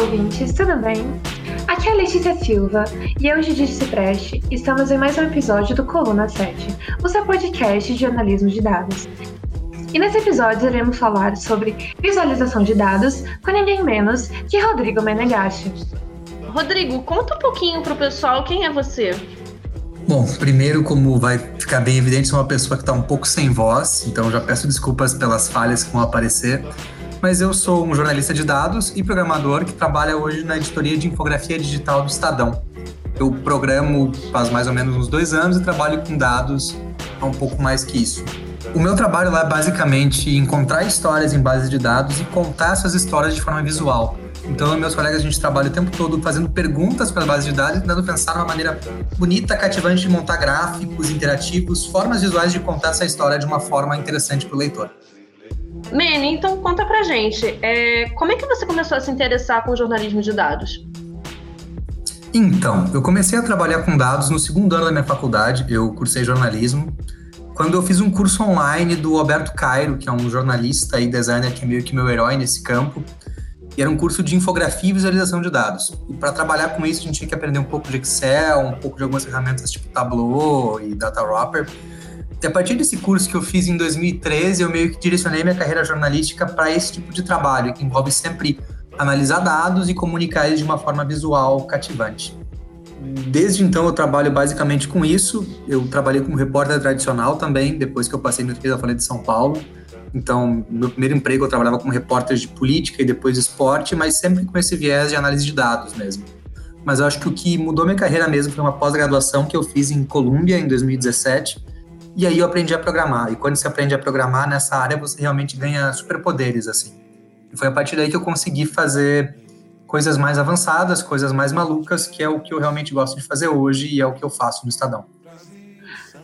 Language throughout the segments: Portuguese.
Olá, ouvintes, tudo bem? Aqui é a Letícia Silva e eu, Judite Cipreste, estamos em mais um episódio do Coluna 7, o seu podcast de jornalismo de dados. E nesse episódio iremos falar sobre visualização de dados com ninguém menos que Rodrigo Menegashi. Rodrigo, conta um pouquinho pro pessoal quem é você. Bom, primeiro, como vai ficar bem evidente, sou uma pessoa que está um pouco sem voz, então já peço desculpas pelas falhas que vão aparecer. Mas eu sou um jornalista de dados e programador que trabalha hoje na editoria de infografia digital do Estadão. Eu programo faz mais ou menos uns dois anos e trabalho com dados há um pouco mais que isso. O meu trabalho lá é basicamente encontrar histórias em bases de dados e contar essas histórias de forma visual. Então, meus colegas, a gente trabalha o tempo todo fazendo perguntas para a base de dados tentando pensar numa maneira bonita, cativante de montar gráficos interativos, formas visuais de contar essa história de uma forma interessante para o leitor. Manny, então conta pra gente, é, como é que você começou a se interessar com jornalismo de dados? Então, eu comecei a trabalhar com dados no segundo ano da minha faculdade, eu cursei jornalismo, quando eu fiz um curso online do Alberto Cairo, que é um jornalista e designer que é meio que meu herói nesse campo, e era um curso de infografia e visualização de dados. E para trabalhar com isso, a gente tinha que aprender um pouco de Excel, um pouco de algumas ferramentas tipo Tableau e Data Wrapper. A partir desse curso que eu fiz em 2013, eu meio que direcionei minha carreira jornalística para esse tipo de trabalho, que envolve sempre analisar dados e comunicar eles de uma forma visual cativante. Desde então eu trabalho basicamente com isso. Eu trabalhei como repórter tradicional também, depois que eu passei no da Folha de São Paulo. Então, meu primeiro emprego eu trabalhava como repórter de política e depois de esporte, mas sempre com esse viés de análise de dados mesmo. Mas eu acho que o que mudou minha carreira mesmo foi uma pós-graduação que eu fiz em Colômbia em 2017. E aí eu aprendi a programar. E quando você aprende a programar nessa área, você realmente ganha superpoderes, assim. E foi a partir daí que eu consegui fazer coisas mais avançadas, coisas mais malucas, que é o que eu realmente gosto de fazer hoje e é o que eu faço no Estadão.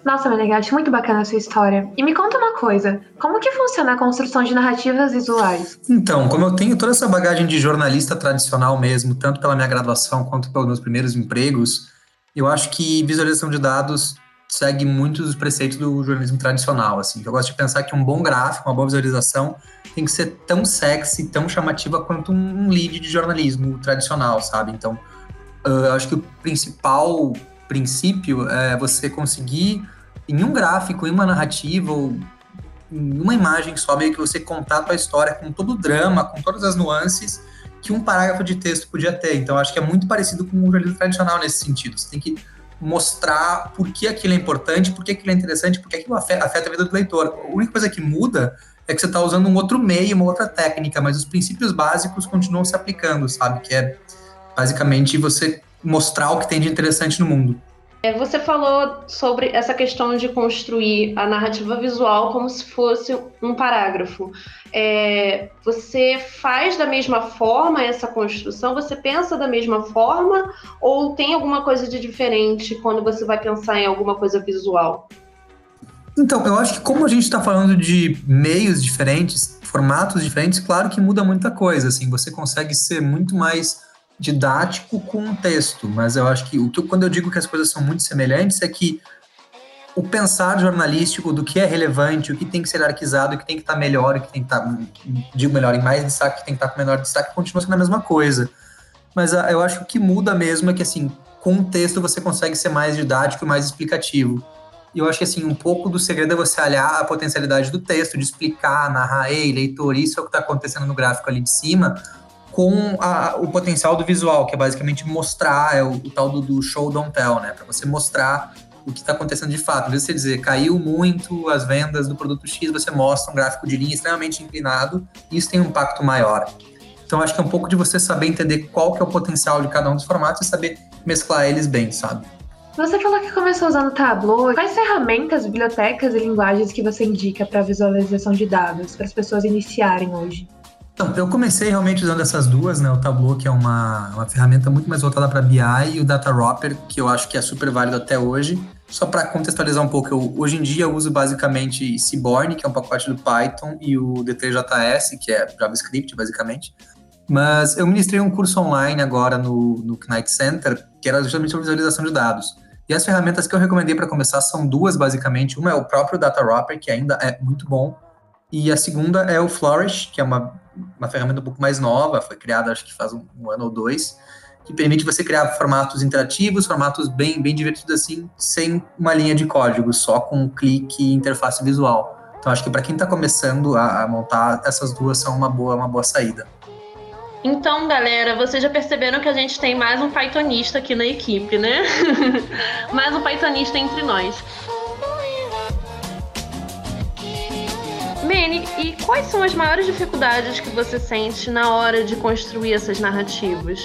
Nossa, Menegatti, muito bacana a sua história. E me conta uma coisa, como que funciona a construção de narrativas visuais? Então, como eu tenho toda essa bagagem de jornalista tradicional mesmo, tanto pela minha graduação quanto pelos meus primeiros empregos, eu acho que visualização de dados segue muitos dos preceitos do jornalismo tradicional, assim. Eu gosto de pensar que um bom gráfico, uma boa visualização, tem que ser tão sexy, tão chamativa quanto um lead de jornalismo tradicional, sabe? Então, eu acho que o principal princípio é você conseguir em um gráfico, em uma narrativa, ou em uma imagem só, meio que você contar a tua história com todo o drama, com todas as nuances que um parágrafo de texto podia ter. Então, acho que é muito parecido com o jornalismo tradicional nesse sentido. Você tem que mostrar por que aquilo é importante, por que aquilo é interessante, por que aquilo afeta, afeta a vida do leitor. A única coisa que muda é que você está usando um outro meio, uma outra técnica, mas os princípios básicos continuam se aplicando, sabe? Que é basicamente você mostrar o que tem de interessante no mundo. É, você falou sobre essa questão de construir a narrativa visual como se fosse um parágrafo. É, você faz da mesma forma essa construção? Você pensa da mesma forma? Ou tem alguma coisa de diferente quando você vai pensar em alguma coisa visual? Então, eu acho que como a gente está falando de meios diferentes, formatos diferentes, claro que muda muita coisa. Assim, você consegue ser muito mais didático com o texto, mas eu acho que o que quando eu digo que as coisas são muito semelhantes é que o pensar jornalístico do que é relevante, o que tem que ser arquizado, o que tem que estar tá melhor, o que tem que estar, tá, digo melhor, em mais destaque, o que tem que estar tá com menor destaque, continua sendo a mesma coisa. Mas uh, eu acho que o que muda mesmo é que, assim, com o texto você consegue ser mais didático e mais explicativo. E eu acho que, assim, um pouco do segredo é você olhar a potencialidade do texto, de explicar, narrar, ei, leitor, isso é o que está acontecendo no gráfico ali de cima, com a, o potencial do visual, que é basicamente mostrar, é o, o tal do, do, show don't tell, né? Para você mostrar o que está acontecendo de fato. Em vez de você dizer caiu muito as vendas do produto X, você mostra um gráfico de linha extremamente inclinado e isso tem um impacto maior. Então acho que é um pouco de você saber entender qual que é o potencial de cada um dos formatos e saber mesclar eles bem, sabe? Você falou que começou usando Tableau. Quais ferramentas, bibliotecas e linguagens que você indica para visualização de dados para as pessoas iniciarem hoje? Então, eu comecei realmente usando essas duas, né? O Tableau, que é uma, uma ferramenta muito mais voltada para BI, e o Data Wrapper, que eu acho que é super válido até hoje. Só para contextualizar um pouco, eu, hoje em dia eu uso basicamente Seaborn, que é um pacote do Python, e o D3JS, que é JavaScript, basicamente. Mas eu ministrei um curso online agora no, no Knight Center, que era justamente sobre visualização de dados. E as ferramentas que eu recomendei para começar são duas, basicamente. Uma é o próprio Data Wrapper, que ainda é muito bom, E a segunda é o Flourish, que é uma, uma ferramenta um pouco mais nova, foi criada acho que faz um, um ano ou dois, que permite você criar formatos interativos, formatos bem, bem divertidos assim, sem uma linha de código, só com um clique e interface visual. Então acho que para quem está começando a, a, montar, essas duas são uma boa, uma boa saída. Então, galera, vocês já perceberam que a gente tem mais um Pythonista aqui na equipe, né? mais um Pythonista entre nós. Manny, e quais são as maiores dificuldades que você sente na hora de construir essas narrativas?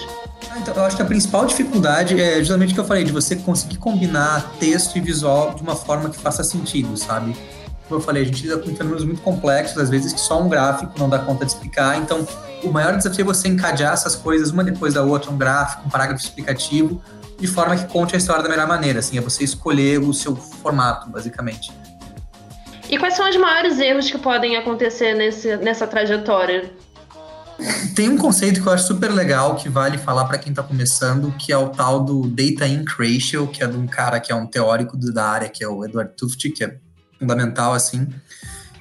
Ah, então, eu acho que a principal dificuldade é justamente o que eu falei, de você conseguir combinar texto e visual de uma forma que faça sentido, sabe? Como eu falei, a gente lida com fenômenos muito complexos, às vezes que só um gráfico não dá conta de explicar, então o maior desafio é você encadear essas coisas uma depois da outra, um gráfico, um parágrafo explicativo, de forma que conte a história da melhor maneira, assim, é você escolher o seu formato, basicamente. E quais são os maiores erros que podem acontecer nesse, nessa trajetória? Tem um conceito que eu acho super legal que vale falar para quem está começando, que é o tal do Data Ink Ratio, que é de um cara que é um teórico da área, que é o Edward Tufte, que é fundamental assim.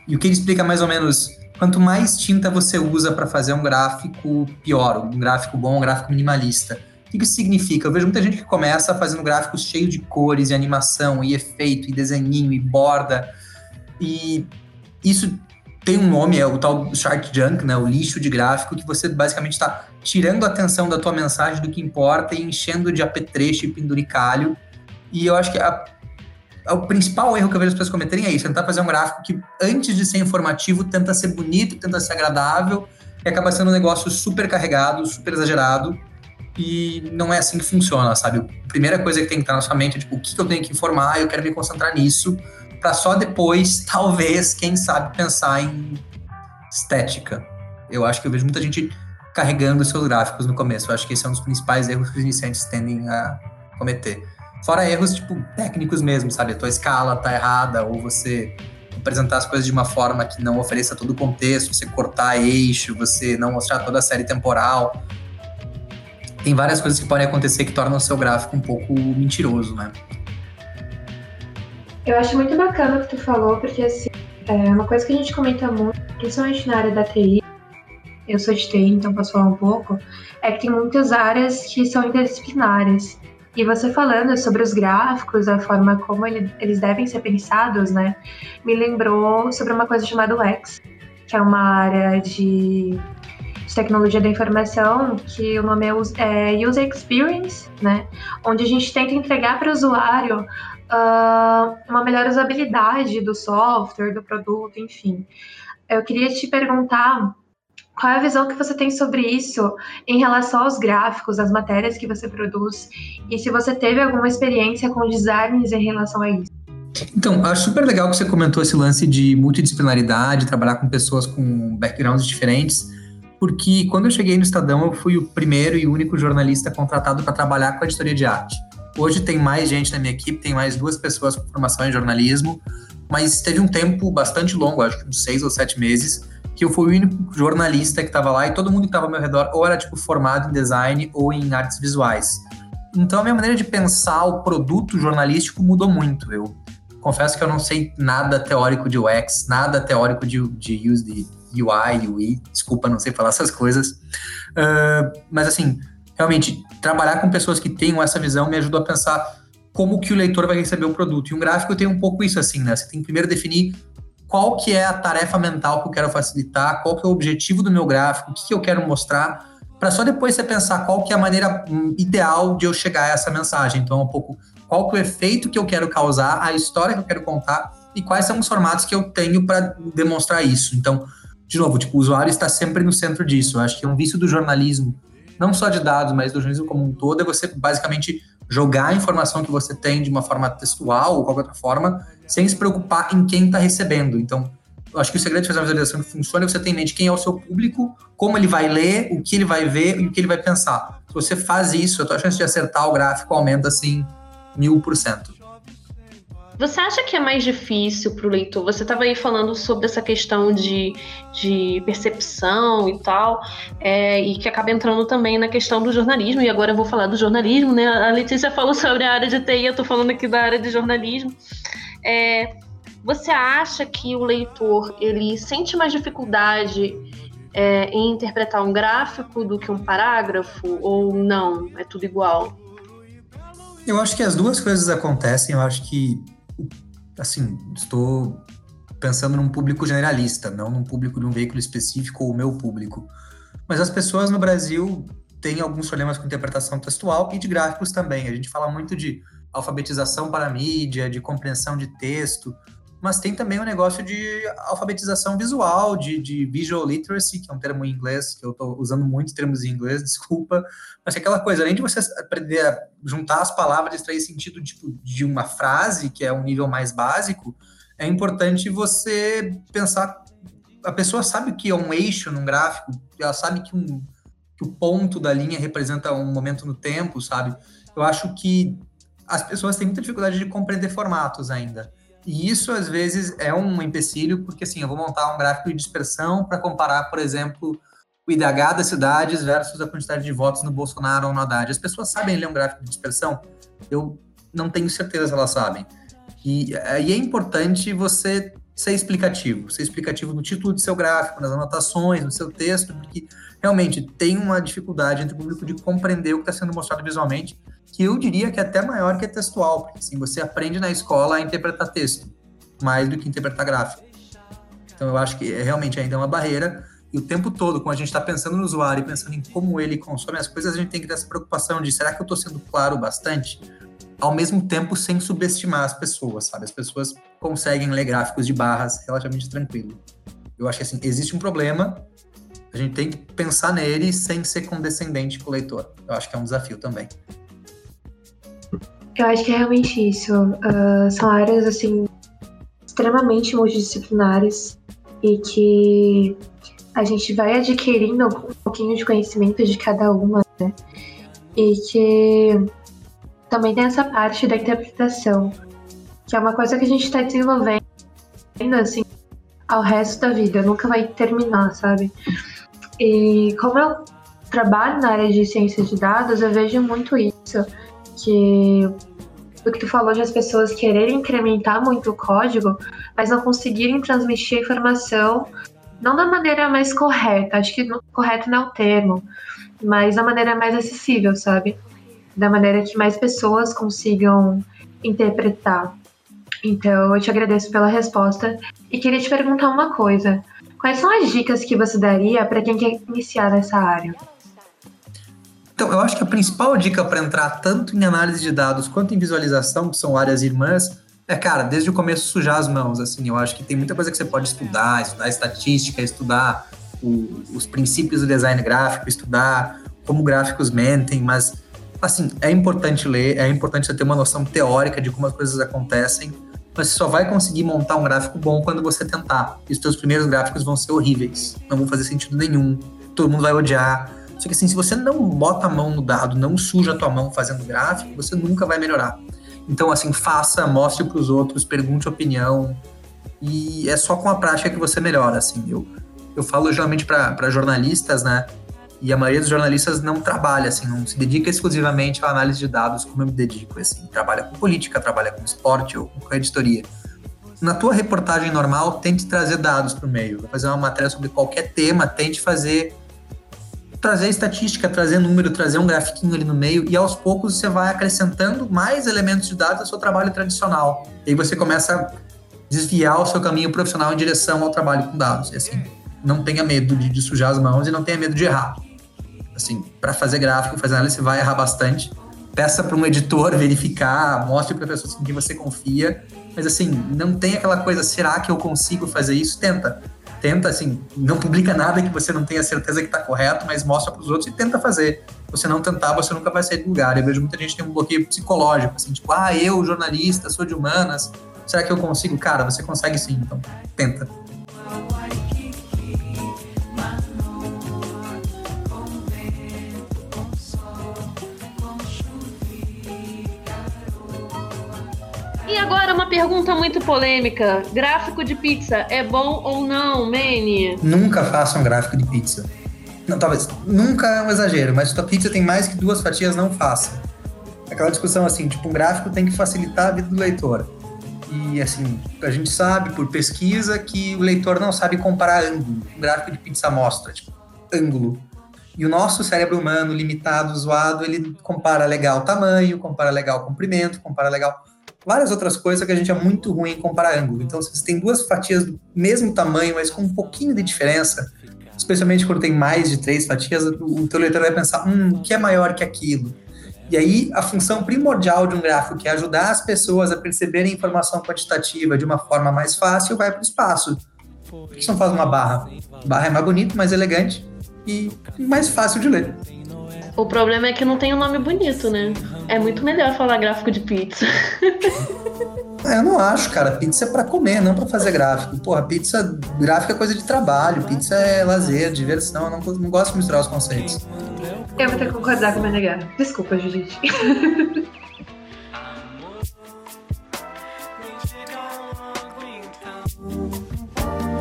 E o que ele explica mais ou menos, quanto mais tinta você usa para fazer um gráfico pior, um gráfico bom, um gráfico minimalista. O que isso significa? Eu vejo muita gente que começa fazendo gráficos cheios de cores e animação e efeito e desenhinho e borda. E isso tem um nome, é o tal shark junk, né, o lixo de gráfico, que você basicamente está tirando a atenção da tua mensagem do que importa e enchendo de apetrecho e penduricalho. E eu acho que a, a, o principal erro que eu vejo as pessoas cometerem é isso, tentar fazer um gráfico que, antes de ser informativo, tenta ser bonito, tenta ser agradável, e acaba sendo um negócio super carregado, super exagerado, e não é assim que funciona, sabe? A primeira coisa que tem que estar na sua mente é, tipo, o que eu tenho que informar, eu quero me concentrar nisso, para só depois, talvez, quem sabe, pensar em estética. Eu acho que eu vejo muita gente carregando seus gráficos no começo. Eu acho que esse é um dos principais erros que os iniciantes tendem a cometer. Fora erros, tipo, técnicos mesmo, sabe? A tua escala tá errada, ou você apresentar as coisas de uma forma que não ofereça todo o contexto, você cortar eixo, você não mostrar toda a série temporal. Tem várias coisas que podem acontecer que tornam o seu gráfico um pouco mentiroso, né? Eu acho muito bacana o que tu falou, porque assim, é uma coisa que a gente comenta muito, principalmente na área da TI, eu sou de TI, então posso falar um pouco, é que tem muitas áreas que são interdisciplinares. E você falando sobre os gráficos, a forma como ele, eles devem ser pensados, né, me lembrou sobre uma coisa chamada UX, que é uma área de, de tecnologia da informação, que o nome é, é User Experience, né, onde a gente tenta entregar para o usuário uh, uma melhor usabilidade do software, do produto, enfim. Eu queria te perguntar qual é a visão que você tem sobre isso em relação aos gráficos, às matérias que você produz, e se você teve alguma experiência com designers em relação a isso? Então, acho super legal que você comentou esse lance de multidisciplinaridade, trabalhar com pessoas com backgrounds diferentes, porque quando eu cheguei no Estadão, eu fui o primeiro e único jornalista contratado para trabalhar com a editoria de arte. Hoje tem mais gente na minha equipe, tem mais duas pessoas com formação em jornalismo, mas teve um tempo bastante longo, acho que uns seis ou sete meses, que eu fui o único jornalista que estava lá e todo mundo que estava ao meu redor ou era tipo formado em design ou em artes visuais. Então a minha maneira de pensar o produto jornalístico mudou muito. Eu confesso que eu não sei nada teórico de UX, nada teórico de, de use de UI, UI, desculpa, não sei falar essas coisas. Uh, mas assim, realmente trabalhar com pessoas que tenham essa visão me ajudou a pensar como que o leitor vai receber o produto. E um gráfico tem um pouco isso assim, né? Você tem que primeiro definir qual que é a tarefa mental que eu quero facilitar, qual que é o objetivo do meu gráfico, o que, que eu quero mostrar, para só depois você pensar qual que é a maneira hum, ideal de eu chegar a essa mensagem. Então, um pouco qual que é o efeito que eu quero causar, a história que eu quero contar e quais são os formatos que eu tenho para demonstrar isso. Então, de novo, tipo, o usuário está sempre no centro disso. Eu acho que é um vício do jornalismo não só de dados, mas do jornalismo como um todo, é você basicamente jogar a informação que você tem de uma forma textual ou qualquer outra forma, sem se preocupar em quem está recebendo. Então, eu acho que o segredo de fazer uma visualização que funcione é você ter em mente quem é o seu público, como ele vai ler, o que ele vai ver e o que ele vai pensar. Se você faz isso, a tua chance de acertar o gráfico aumenta assim mil por cento. Você acha que é mais difícil para o leitor? Você estava aí falando sobre essa questão de, de percepção e tal, é, e que acaba entrando também na questão do jornalismo, e agora eu vou falar do jornalismo, né? A Letícia falou sobre a área de TI, eu estou falando aqui da área de jornalismo. É, Você acha que o leitor ele sente mais dificuldade é, em interpretar um gráfico do que um parágrafo ou não? É tudo igual? Eu acho que as duas coisas acontecem. Eu acho que, assim, estou pensando num público generalista, não num público de um veículo específico ou meu público. Mas as pessoas no Brasil têm alguns problemas com interpretação textual e de gráficos também. A gente fala muito de alfabetização para mídia, de compreensão de texto, mas tem também o um negócio de alfabetização visual, de, de visual literacy, que é um termo em inglês, que eu estou usando muito termos em inglês, desculpa, mas é aquela coisa, além de você aprender a juntar as palavras, extrair sentido tipo, de uma frase, que é um nível mais básico, é importante você pensar, a pessoa sabe o que é um eixo num gráfico, ela sabe que, um, que o ponto da linha representa um momento no tempo, sabe? Eu acho que as pessoas têm muita dificuldade de compreender formatos ainda. E isso, às vezes, é um empecilho, porque, assim, eu vou montar um gráfico de dispersão para comparar, por exemplo, o IDH das cidades versus a quantidade de votos no Bolsonaro ou no Haddad. As pessoas sabem ler um gráfico de dispersão? Eu não tenho certeza se elas sabem. E aí é importante você ser explicativo, ser explicativo no título do seu gráfico, nas anotações, no seu texto, porque realmente tem uma dificuldade entre o público de compreender o que está sendo mostrado visualmente que eu diria que é até maior que a textual, porque assim, você aprende na escola a interpretar texto, mais do que interpretar gráfico. Então eu acho que é, realmente ainda é uma barreira, e o tempo todo, quando a gente está pensando no usuário e pensando em como ele consome as coisas, a gente tem que ter essa preocupação de será que eu estou sendo claro bastante? Ao mesmo tempo, sem subestimar as pessoas, sabe? As pessoas conseguem ler gráficos de barras relativamente tranquilo. Eu acho que assim, existe um problema, a gente tem que pensar nele sem ser condescendente com o leitor. Eu acho que é um desafio também. Eu acho que é realmente isso. Uh, são áreas, assim, extremamente multidisciplinares e que a gente vai adquirindo um pouquinho de conhecimento de cada uma, né? E que também tem essa parte da interpretação, que é uma coisa que a gente está desenvolvendo, assim, ao resto da vida, nunca vai terminar, sabe? E como eu trabalho na área de ciência de dados, eu vejo muito isso que do que tu falou de as pessoas quererem incrementar muito o código, mas não conseguirem transmitir a informação não da maneira mais correta, acho que correto não é o termo, mas da maneira mais acessível, sabe? Da maneira que mais pessoas consigam interpretar. Então, eu te agradeço pela resposta e queria te perguntar uma coisa. Quais são as dicas que você daria para quem quer iniciar nessa área? Então, eu acho que a principal dica para entrar tanto em análise de dados quanto em visualização, que são áreas irmãs, é, cara, desde o começo sujar as mãos, assim, eu acho que tem muita coisa que você pode estudar, estudar estatística, estudar o, os princípios do design gráfico, estudar como gráficos mentem, mas, assim, é importante ler, é importante você ter uma noção teórica de como as coisas acontecem, mas você só vai conseguir montar um gráfico bom quando você tentar. E os seus primeiros gráficos vão ser horríveis, não vão fazer sentido nenhum, todo mundo vai odiar, só que assim, se você não bota a mão no dado, não suja a tua mão fazendo gráfico, você nunca vai melhorar. Então, assim, faça, mostre para os outros, pergunte opinião. E é só com a prática que você melhora, assim. Eu, eu falo geralmente para jornalistas, né? E a maioria dos jornalistas não trabalha, assim, não se dedica exclusivamente à análise de dados como eu me dedico, assim. Trabalha com política, trabalha com esporte ou com editoria. Na tua reportagem normal, tente trazer dados para o meio. Vai fazer uma matéria sobre qualquer tema, tente fazer trazer estatística, trazer número, trazer um grafiquinho ali no meio, e aos poucos você vai acrescentando mais elementos de dados ao seu trabalho tradicional. E aí você começa a desviar o seu caminho profissional em direção ao trabalho com dados. E assim, não tenha medo de, de sujar as mãos e não tenha medo de errar. Assim, para fazer gráfico, fazer análise, você vai errar bastante. Peça para um editor verificar, mostre para pessoas com quem você confia. Mas assim, não tem aquela coisa, será que eu consigo fazer isso? Tenta tenta, assim, não publica nada que você não tenha certeza que está correto, mas mostra para os outros e tenta fazer. Você não tentar, você nunca vai sair do lugar. Eu vejo muita gente tem um bloqueio psicológico, assim, tipo, ah, eu, jornalista, sou de humanas, será que eu consigo? Cara, você consegue sim, então tenta. Agora uma pergunta muito polêmica. Gráfico de pizza é bom ou não, Manny? Nunca faça um gráfico de pizza. Não, talvez. Nunca é um exagero, mas se tua pizza tem mais que duas fatias, não faça. Aquela discussão assim, tipo, um gráfico tem que facilitar a vida do leitor. E assim, a gente sabe por pesquisa que o leitor não sabe comparar ângulo. Um gráfico de pizza mostra, tipo, ângulo. E o nosso cérebro humano, limitado, zoado, ele compara legal tamanho, compara legal comprimento, compara legal várias outras coisas que a gente é muito ruim em comparar ângulo. Então, se você tem duas fatias do mesmo tamanho, mas com um pouquinho de diferença, especialmente quando tem mais de três fatias, o teu leitor vai pensar, hum, o que é maior que aquilo? E aí, a função primordial de um gráfico, que é ajudar as pessoas a perceberem informação quantitativa de uma forma mais fácil, vai para o espaço. Por que você não faz uma barra? Barra é mais bonito, mais elegante e mais fácil de ler. O problema é que não tem um nome bonito, né? É muito melhor falar gráfico de pizza. É, eu não acho, cara. Pizza é pra comer, não pra fazer gráfico. Porra, pizza, gráfico é coisa de trabalho, pizza é lazer, diversão. Eu não, não gosto de misturar os conceitos. Eu vou ter que concordar com o Menegar. Desculpa, Judite.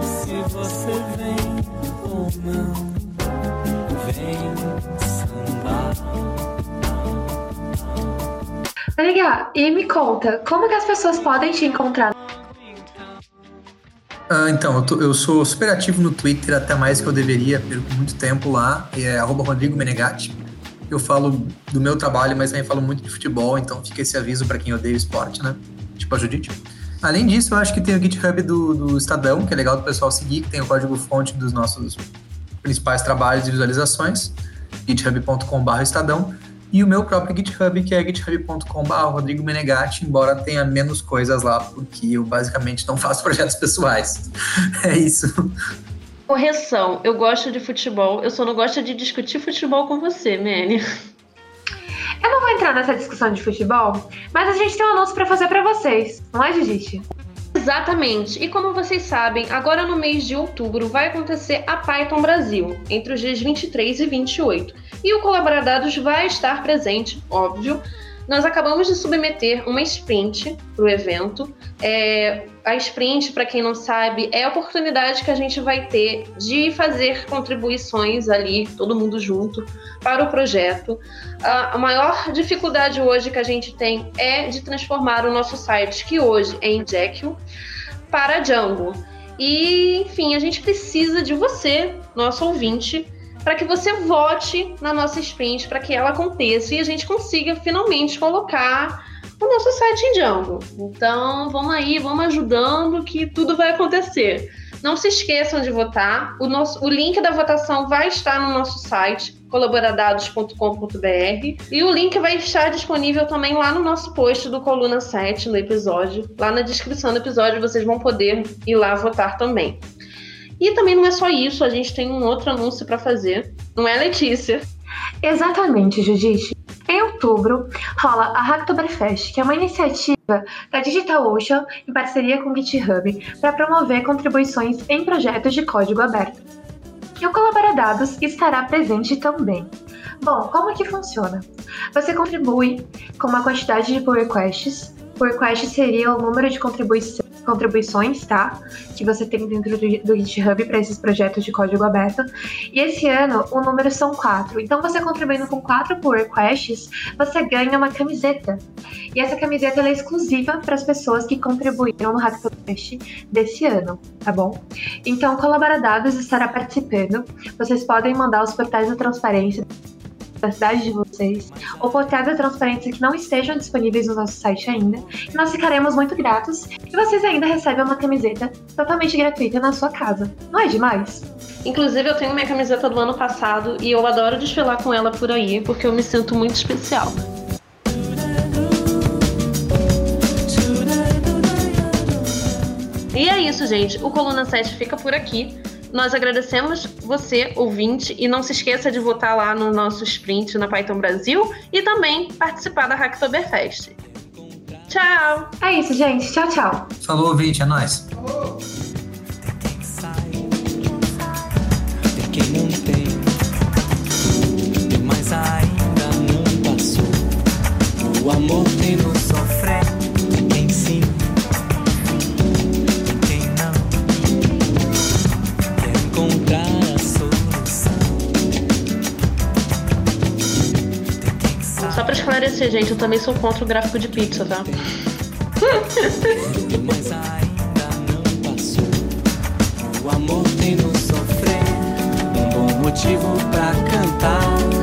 Se você vem ou não, E me conta, como que as pessoas podem te encontrar ah, então, eu, tô, eu, sou super ativo no Twitter, até mais que eu deveria, perco muito tempo lá, é arroba Rodrigo Menegatti. Eu falo do meu trabalho, mas também falo muito de futebol, então fica esse aviso para quem odeia esporte, né? Tipo a Judite. Além disso, eu acho que tem o GitHub do, do Estadão, que é legal do pessoal seguir, que tem o código-fonte dos nossos principais trabalhos e visualizações, github.com.br Estadão e o meu próprio GitHub, que é github.com.br Rodrigo Menegatti, embora tenha menos coisas lá, porque eu basicamente não faço projetos pessoais. é isso. Correção, eu gosto de futebol, eu só não gosto de discutir futebol com você, Manny. Eu não vou entrar nessa discussão de futebol, mas a gente tem um anúncio para fazer para vocês, não é, Gigi? Exatamente. E como vocês sabem, agora no mês de outubro vai acontecer a Python Brasil, entre os dias 23 e 28. E o Colaboradados vai estar presente, óbvio. Nós acabamos de submeter uma sprint para o evento. É, a sprint, para quem não sabe, é a oportunidade que a gente vai ter de fazer contribuições ali, todo mundo junto, para o projeto. A maior dificuldade hoje que a gente tem é de transformar o nosso site, que hoje é em Jekyll, para Django. E, enfim, a gente precisa de você, nosso ouvinte, para que você vote na nossa sprint, para que ela aconteça e a gente consiga finalmente colocar o nosso site em Django. Então, vamos aí, vamos ajudando que tudo vai acontecer. Não se esqueçam de votar. O, nosso, o link da votação vai estar no nosso site, colaboradados.com.br. E o link vai estar disponível também lá no nosso post do Coluna 7, no episódio. Lá na descrição do episódio vocês vão poder ir lá votar também. E também não é só isso, a gente tem um outro anúncio para fazer. Não é, Letícia? Exatamente, Judite. Em outubro, rola a Hacktoberfest, que é uma iniciativa da DigitalOcean em parceria com o GitHub para promover contribuições em projetos de código aberto. E o Colaboradados estará presente também. Bom, como que funciona? Você contribui com uma quantidade de pull requests. Pull request seria o número de contribuições contribuições, tá? Que você tem dentro do, GitHub para esses projetos de código aberto. E esse ano o número são quatro. Então você contribuindo com quatro pull requests, você ganha uma camiseta. E essa camiseta é exclusiva para as pessoas que contribuíram no Hacktoberfest desse ano, tá bom? Então, Colaboradados estará participando. Vocês podem mandar os portais da transparência da cidade de vocês, ou portais transparentes que não estejam disponíveis no nosso site ainda. E nós ficaremos muito gratos e vocês ainda recebem uma camiseta totalmente gratuita na sua casa. Não é demais? Inclusive, eu tenho minha camiseta do ano passado e eu adoro desfilar com ela por aí porque eu me sinto muito especial. E é isso, gente. O Coluna 7 fica por aqui. Nós agradecemos você, ouvinte, e não se esqueça de votar lá no nosso sprint na Python Brasil e também participar da Hacktoberfest. Tchau! É isso, gente. Tchau, tchau. Falou, ouvinte. É nóis. Mas esclarecer, gente, eu também sou contra o gráfico de pizza, tá? Mas ainda não passou. O amor tem nos sofrer. Um bom motivo pra cantar.